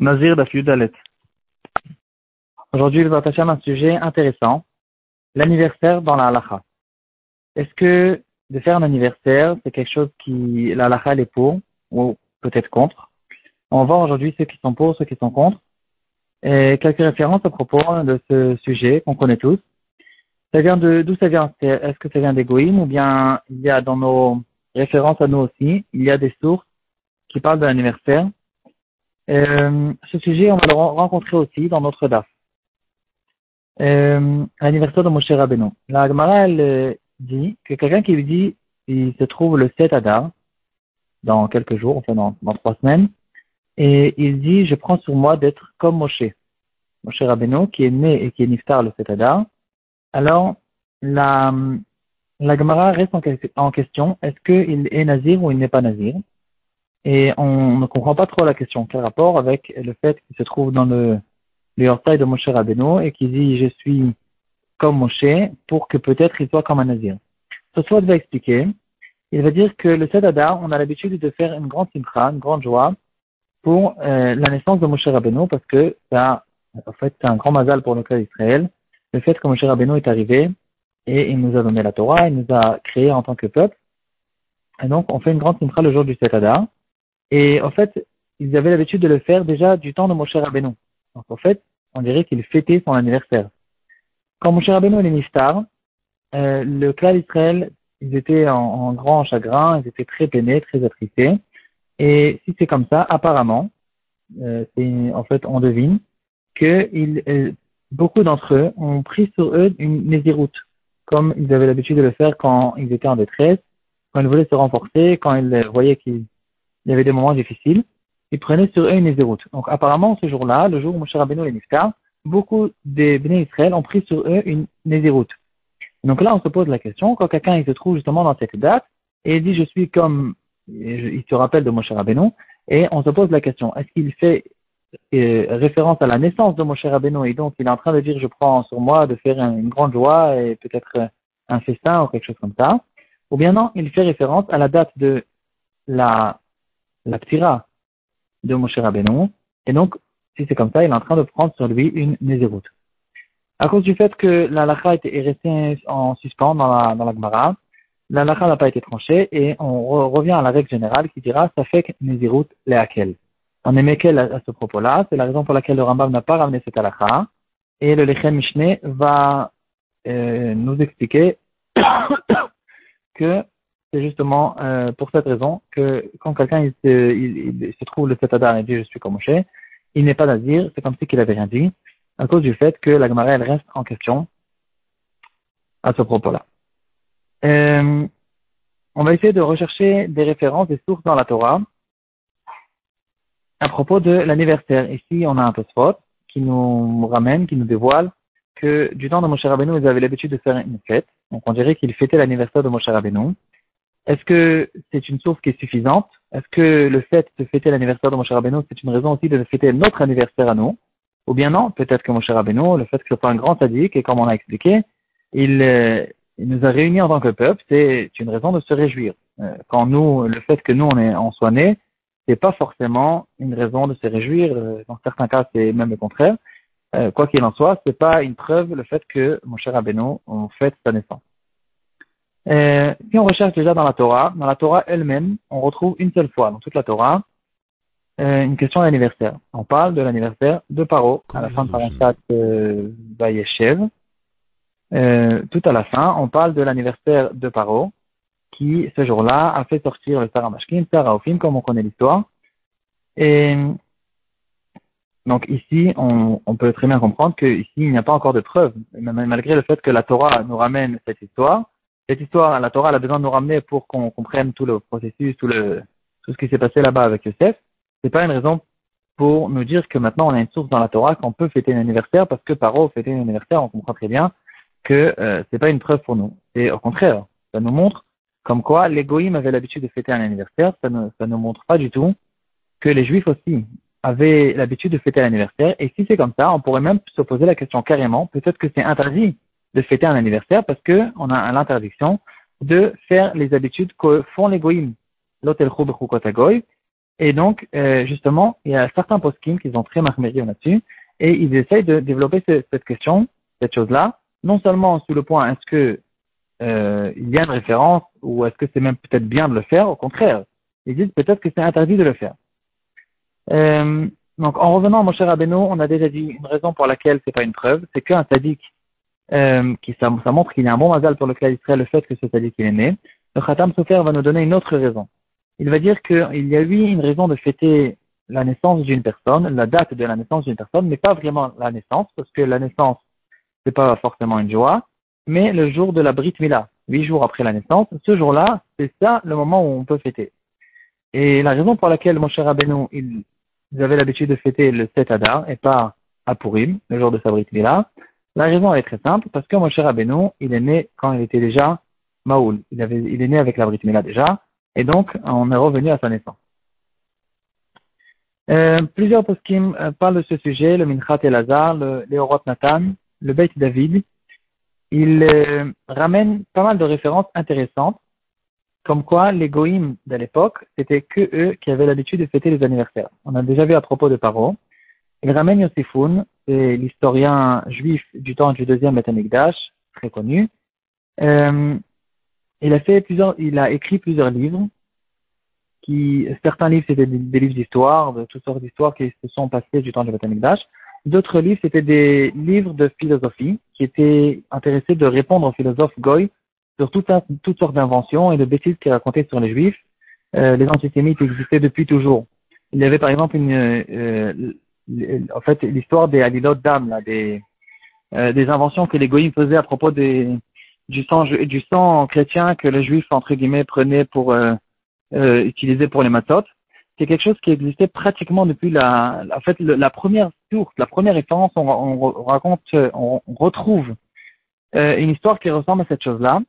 Nazir. Aujourd'hui, il va passer un sujet intéressant, l'anniversaire dans la halacha. Est-ce que de faire un anniversaire, c'est quelque chose qui la halacha est pour ou peut-être contre? On va voir aujourd'hui ceux qui sont pour, ceux qui sont contre, et quelques références à propos de ce sujet qu'on connaît tous. Ça vient de d'où ça vient? Est-ce que ça vient des ou bien il y a dans nos références à nous aussi, il y a des sources qui parlent de l'anniversaire? Euh, ce sujet, on va le rencontrer aussi dans notre DAF. Euh, l'anniversaire de Moshe Rabbeinu. La Gemara, elle euh, dit que quelqu'un qui lui dit, il se trouve le 7 Adar, dans quelques jours, enfin dans, trois semaines, et il dit, je prends sur moi d'être comme Moshe. Moshe Rabbeinu, qui est né et qui est niftar le 7 Adar. Alors, la, la Gemara reste en, en question, est-ce qu'il est nazir ou il n'est pas nazir? Et on ne comprend pas trop la question. Quel rapport avec le fait qu'il se trouve dans le, le de Moshe Rabbeinu et qu'il dit je suis comme Moshe pour que peut-être il soit comme un nazir. Ce soit va expliquer. Il va dire que le Sedadar, on a l'habitude de faire une grande simcha, une grande joie pour euh, la naissance de Moshe Rabbeinu parce que ça, en fait, c'est un grand mazal pour le cas d'Israël. Le fait que Moshe Rabbeinu est arrivé et il nous a donné la Torah, il nous a créé en tant que peuple. Et donc, on fait une grande simcha le jour du Sedadar. Et en fait, ils avaient l'habitude de le faire déjà du temps de Moshe Rabbeinu. Donc en fait, on dirait qu'il fêtait son anniversaire. Quand Moshe Rabbeinu est niftar, euh, le clan d'Israël, ils étaient en, grand chagrin, ils étaient très peinés, très attristés. Et si c'est comme ça, apparemment, euh, en fait, on devine que euh, beaucoup d'entre eux ont pris sur eux une nésiroute, comme ils avaient l'habitude de le faire quand ils étaient en détresse, quand ils voulaient se renforcer, quand ils voyaient qu'ils il y avait des moments difficiles, ils prenaient sur eux une nézéroute. Donc apparemment, ce jour-là, le jour où Moshe Rabbeinu est niftar, beaucoup des béné Israël ont pris sur eux une nézéroute. Donc là, on se pose la question, quand quelqu'un se trouve justement dans cette date, et il dit je suis comme, il se rappelle de Moshe Rabbeinu, et on se pose la question, est-ce qu'il fait euh, référence à la naissance de Moshe Rabbeinu, et donc il est en train de dire je prends sur moi de faire une grande joie et peut-être un festin ou quelque chose comme ça, ou bien non, il fait référence à la date de la la ptira de Moshe Rabbeinu. Et donc, si c'est comme ça, il est en train de prendre sur lui une nézéroute. À cause du fait que la lacha est restée en suspens dans la, dans la Gemara, la lacha n'a pas été tranchée et on revient à la règle générale qui dira ça fait que nézéroute les hakel. On est quel à, ce propos-là, c'est la raison pour laquelle le Rambam n'a pas ramené cette lacha et le Lechem Mishneh va euh, nous expliquer que c'est justement euh, pour cette raison que quand quelqu'un se, trouve le Setadar et dit je suis comme Moshe, il n'est pas nazir, c'est comme si qu'il avait rien dit, à cause du fait que la Gemara elle reste en question à ce propos-là. Euh, on va essayer de rechercher des références, des sources dans la Torah à propos de l'anniversaire. Ici, on a un Tosfot qui nous ramène, qui nous dévoile que du temps de Moshe Rabbeinu, ils avaient l'habitude de faire une fête. Donc, on dirait qu'il fêtait l'anniversaire de Moshe Rabbeinu. Est-ce que c'est une source qui est suffisante? Est-ce que le fait de fêter l'anniversaire de Moshe Rabbeinu, c'est une raison aussi de fêter notre anniversaire à nous? Ou bien non, peut-être que Moshe Rabbeinu, le fait que ce soit un grand sadique, et comme on a expliqué, il, euh, il, nous a réunis en tant que peuple, c'est une raison de se réjouir. Euh, quand nous, le fait que nous, on, est, on soit nés, c'est pas forcément une raison de se réjouir. Euh, dans certains cas, c'est même le contraire. quoi qu'il en soit, c'est pas une preuve le fait que Moshe Rabbeinu, on fête sa naissance. Euh, si on recherche déjà dans la Torah, dans la Torah elle-même, on retrouve une seule fois dans toute la Torah euh, une question d'anniversaire. On parle de l'anniversaire de Paro à la fin de Parashat euh, Bayeshev. Euh, tout à la fin, on parle de l'anniversaire de Paro qui, ce jour-là, a fait sortir le Sarah Mashkin, Sarah Ophim, comme on connaît l'histoire. Et donc ici, on, on, peut très bien comprendre qu'ici, il n'y a pas encore de preuves, malgré le fait que la Torah nous ramène cette histoire cette histoire, la Torah a besoin de nous ramener pour qu'on comprenne tout le processus, tout, ce qui s'est passé là-bas avec Yosef. C'est pas une raison pour nous dire que maintenant on a une source dans la Torah qu'on peut fêter un anniversaire parce que Paro fêter un anniversaire, on comprend très bien que euh, c'est pas une preuve pour nous. Et au contraire, ça nous montre comme quoi les Goïms avaient l'habitude de fêter un anniversaire. Ça ne ça nous montre pas du tout que les Juifs aussi avaient l'habitude de fêter l'anniversaire. Et si c'est comme ça, on pourrait même se poser la question carrément, peut-être que c'est interdit de fêter un anniversaire parce que on a l'interdiction de faire les habitudes que font les goïms. Et donc, euh, justement, il y a certains poskim qui sont très marmérieux là-dessus, et ils essayent de développer cette question, cette chose-là, non seulement sous le point est-ce que euh, il y a une référence ou est-ce que c'est même peut-être bien de le faire, au contraire, ils disent peut-être que c'est interdit de le faire. Euh, donc, en revenant à mon cher Abeno, on a déjà dit une raison pour laquelle c'est pas une preuve, c'est qu'un sadique, euh, qui ça, montre qu'il y a un bon mazal pour le serait le fait que ce sadique est né. Le Khatam Sofer va nous donner une autre raison. Il va dire qu'il y a eu une raison de fêter la naissance d'une personne, la date de la naissance d'une personne, mais pas vraiment la naissance, parce que la naissance, c'est pas forcément une joie, mais le jour de la Brit Mila, huit jours après la naissance, ce jour-là, c'est ça le moment où on peut fêter. Et la raison pour laquelle mon cher Abénou, il, avait l'habitude de fêter le 7 Adar et pas à Purim, le jour de sa Brit Mila, la raison est très simple, parce que mon cher Abénou, il est né quand il était déjà Maoul. Il, est né avec la Brit Mila déjà, et donc on est revenu à sa naissance. Euh, plusieurs poskim euh, parlent de ce sujet, le Minchat et Lazar, le Léorot Nathan, le Beit David. Ils euh, ramènent pas mal de références intéressantes, comme quoi les Goïms de l'époque, c'était que eux qui avaient l'habitude de fêter les anniversaires. On a déjà vu à propos de Paro. Ils ramènent Yossifoun, c'est l'historien juif du temps du deuxième Betamikdash, très connu. Euh, il a écrit plusieurs livres certains livres c'était des, livres d'histoire, de toutes sortes d'histoires qui se sont passées du temps de Betamikdash. D'autres livres c'était des livres de philosophie qui étaient intéressés de répondre aux philosophes goy sur toutes sortes d'inventions et de bêtises qu'il racontait sur les juifs. Euh, les antisémites existaient depuis toujours. Il y avait par exemple une, euh, en fait, l'histoire des alilot d'âme, euh, des inventions que les goyim faisaient à propos du sang, chrétien que les juifs, entre guillemets, prenaient pour, euh, euh, utiliser pour les matot. C'est quelque chose qui existait pratiquement depuis la, en fait, la première source, la première référence, on, on raconte, on, retrouve euh, une histoire qui ressemble à cette chose-là.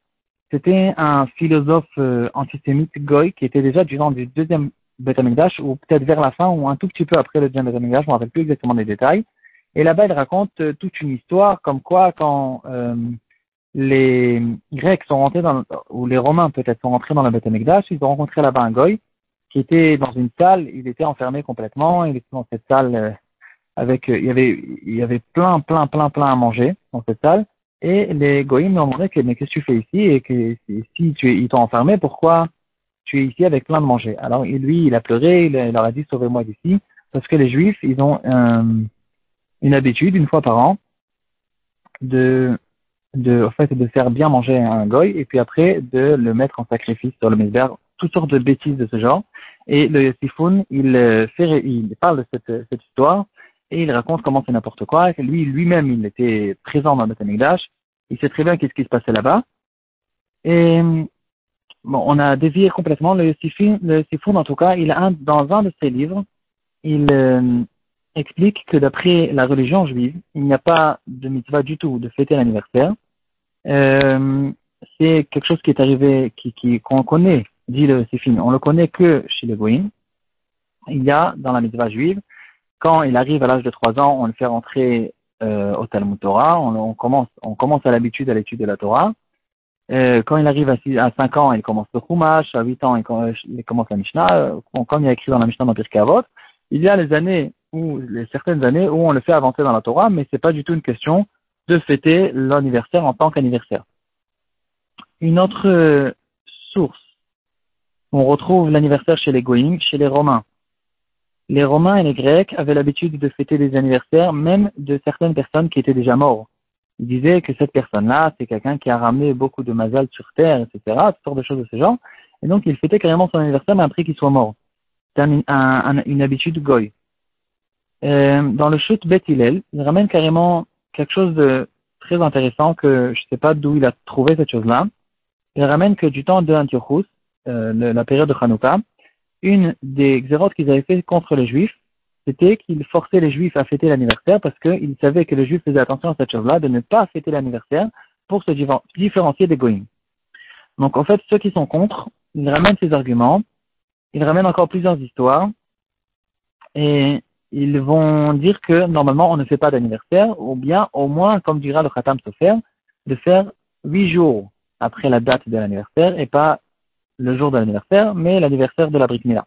C'était un philosophe antisémite goy qui était déjà du genre du deuxième Beth ou peut-être vers la fin, ou un tout petit peu après le deuxième Beth je ne me rappelle plus exactement des détails. Et là-bas, il raconte euh, toute une histoire, comme quoi quand euh, les Grecs sont rentrés dans, ou les Romains peut-être sont rentrés dans le Beth ils ont rencontré là-bas un goy qui était dans une salle, il était enfermé complètement, il était dans cette salle euh, avec, il y avait, il y avait plein, plein, plein, plein à manger dans cette salle. Et les goïms lui ont demandé mais qu'est-ce que tu fais ici? Et que si tu ils t'ont enfermé, pourquoi tu es ici avec plein de manger. Alors lui, il a pleuré, il, leur a dit sauvez-moi d'ici, parce que les Juifs, ils ont une habitude, une fois par an, de, en fait, de faire bien manger un goy et puis après de le mettre en sacrifice sur le misber, toutes sortes de bêtises de ce genre. Et le Sifoun, il, il parle de cette, histoire et il raconte comment c'est n'importe quoi. Lui, lui-même, il était présent dans le Betamigdash. Il sait très bien qu'est-ce qui se passait là-bas. Et bon, on a dévié complètement. Le Sifoun, le Sifoun, en tout cas, il a un, dans un de ses livres, il euh, explique que d'après la religion juive, il n'y a pas de mitzvah du tout de fêter l'anniversaire. Euh, c'est quelque chose qui est arrivé, qui, qui, qu'on connaît, dit le Sifin, on le connaît que chez les Goïms. Il y a dans la mitzvah juive, quand il arrive à l'âge de 3 ans, on le fait rentrer euh, au Talmud Torah, on, on, commence, on commence à l'habitude à l'étude de la Torah, euh, quand il arrive à, 6, à 5 ans, il commence le Chumash, à 8 ans, il, commence la Mishnah. Euh, comme il y a écrit dans la Mishnah dans Pirkei il y a les années où, les certaines années où on le fait avancer dans la Torah, mais c'est pas du tout une question de fêter l'anniversaire en tant qu'anniversaire. Une autre euh, source, on retrouve l'anniversaire chez les Goïms, chez les Romains. Les Romains et les Grecs avaient l'habitude de fêter les anniversaires même de certaines personnes qui étaient déjà mortes il disait que cette personne-là, c'est quelqu'un qui a ramené beaucoup de mazal sur terre, etc., toutes sortes de choses de ce genre. Et donc, il fêtait carrément son anniversaire, mais après qu'il soit mort. C'est une habitude goy. Euh, dans le chute Bet il ramène carrément quelque chose de très intéressant que je ne sais pas d'où il a trouvé cette chose-là. Il ramène que du temps de Antiochus, euh, la période de Hanouka, une des xérotes qu'ils avaient fait contre les Juifs, c'était qu'il forçait les juifs à fêter l'anniversaire parce qu'il savait que les juifs faisaient attention à cette chose-là, de ne pas fêter l'anniversaire pour se différencier des goïms. Donc en fait, ceux qui sont contre, ils ramènent ces arguments, ils ramènent encore plusieurs histoires, et ils vont dire que normalement on ne fait pas d'anniversaire, ou bien au moins, comme dira le Khatam Sofer, de faire huit jours après la date de l'anniversaire, et pas le jour de l'anniversaire, mais l'anniversaire de la Brit Mila.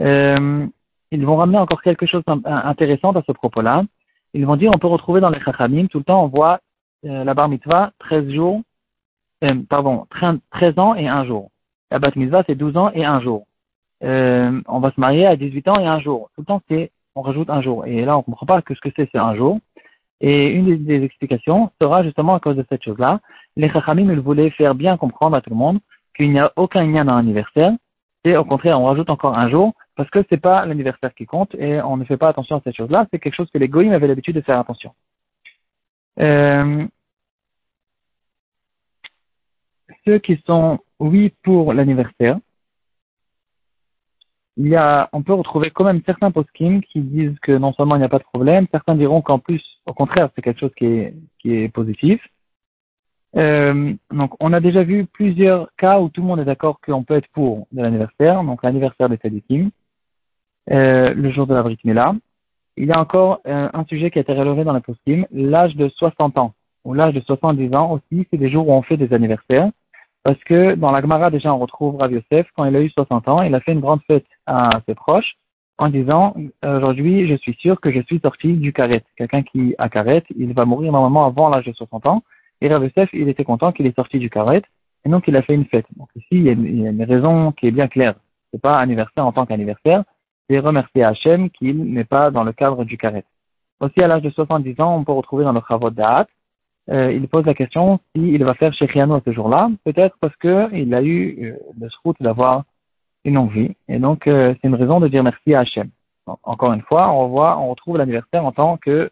euh, ils vont ramener encore quelque chose d'intéressant à ce propos-là. Ils vont dire, on peut retrouver dans les Chachamim, tout le temps on voit euh, la bar mitzvah 13 jours, euh, pardon, 13 ans et un jour. La bat mitzvah c'est 12 ans et un jour. Euh, on va se marier à 18 ans et un jour. Tout le temps c'est, on rajoute un jour. Et là on comprend pas que ce que c'est, c'est un jour. Et une des, explications sera justement à cause de cette chose-là. Les Chachamim, ils voulaient faire bien comprendre à tout le monde qu'il n'y a aucun lien dans l'anniversaire. Et au contraire, on rajoute encore un jour parce que c'est pas l'anniversaire qui compte et on ne fait pas attention à cette chose-là. C'est quelque chose que les goïms avaient l'habitude de faire attention. Euh, ceux qui sont oui pour l'anniversaire, il y a, on peut retrouver quand même certains post-kim qui disent que non seulement il n'y a pas de problème, certains diront qu'en plus, au contraire, c'est quelque chose qui est, qui est positif. Euh, donc, on a déjà vu plusieurs cas où tout le monde est d'accord qu'on peut être pour de l'anniversaire, donc l'anniversaire des Sadikim, euh, le jour de la Brit Mila. Il y a encore euh, un sujet qui a été relevé dans la post-kim, l'âge de 60 ans, ou l'âge de 70 ans aussi, c'est des jours où on fait des anniversaires. Parce que dans la Gemara, déjà, on retrouve Rav Yosef, quand il a eu 60 ans, il a fait une grande fête à ses proches en disant, aujourd'hui, je suis sûr que je suis sorti du karet. Quelqu'un qui a karet, il va mourir normalement avant l'âge de 60 ans. Et Rav Yosef, il était content qu'il est sorti du karet. Et donc, il a fait une fête. Donc, ici, il y a une, raison qui est bien claire. C'est pas anniversaire en tant qu'anniversaire. C'est remercier Hachem qu'il n'est pas dans le cadre du karet. Aussi, à l'âge de 70 ans, on peut retrouver dans le Chavot Da'at, euh, il pose la question s'il va faire Shechiano ce jour-là, peut-être parce qu'il a eu euh, le route d'avoir une longue vie. Et donc, euh, c'est une raison de dire merci à Hachem. encore une fois, on voit, on retrouve l'anniversaire en tant que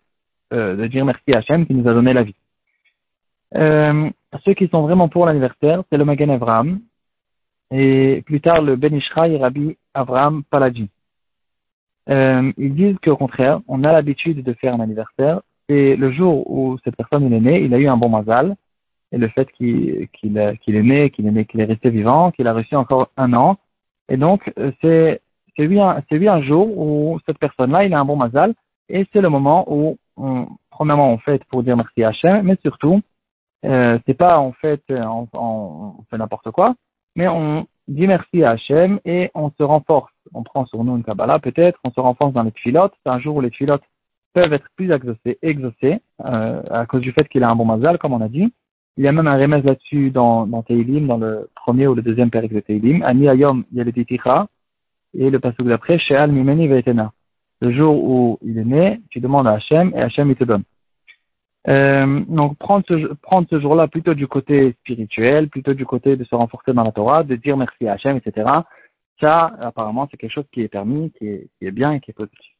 euh, de dire merci à Hachem qui nous a donné la vie. ceux qui sont vraiment pour l'anniversaire, c'est le Magen Avraham et plus tard le Ben Ishraï Rabbi Avraham Paladji. Ils disent qu'au contraire, on a l'habitude de faire un anniversaire. C'est le jour où cette personne est née, il a eu un bon mazal, et le fait qu'il qu'il est né, qu'il est né, qu'il est resté vivant, qu'il a reçu encore un an, et donc euh, c'est lui un lui un jour où cette personne-là, il a un bon mazal, et c'est le moment où premièrement on fait pour dire merci à Hachem, mais surtout euh, c'est pas en fait on, on fait n'importe quoi, mais on dit merci à Hachem et on se renforce. On prend sur nous une Kabbalah peut-être, on se renforce dans les filotes. C'est un jour où les filotes peuvent être plus exaucés, exaucés euh, à cause du fait qu'il a un bon mazal, comme on a dit. Il y a même un remède là-dessus dans, dans Teilim, dans le premier ou le deuxième période de Teilim. Ani Ayom, il y a le Titicha, et le passage d'après, Sheal Mimeni Veitena. Le jour où il est né, tu demandes à Hachem, et Hachem il te donne. Euh, donc prendre ce, prendre ce jour-là plutôt du côté spirituel, plutôt du côté de se renforcer dans la Torah, de dire merci à Hachem, etc. Ça, apparemment, c'est quelque chose qui est permis, qui est, qui est bien et qui est positif.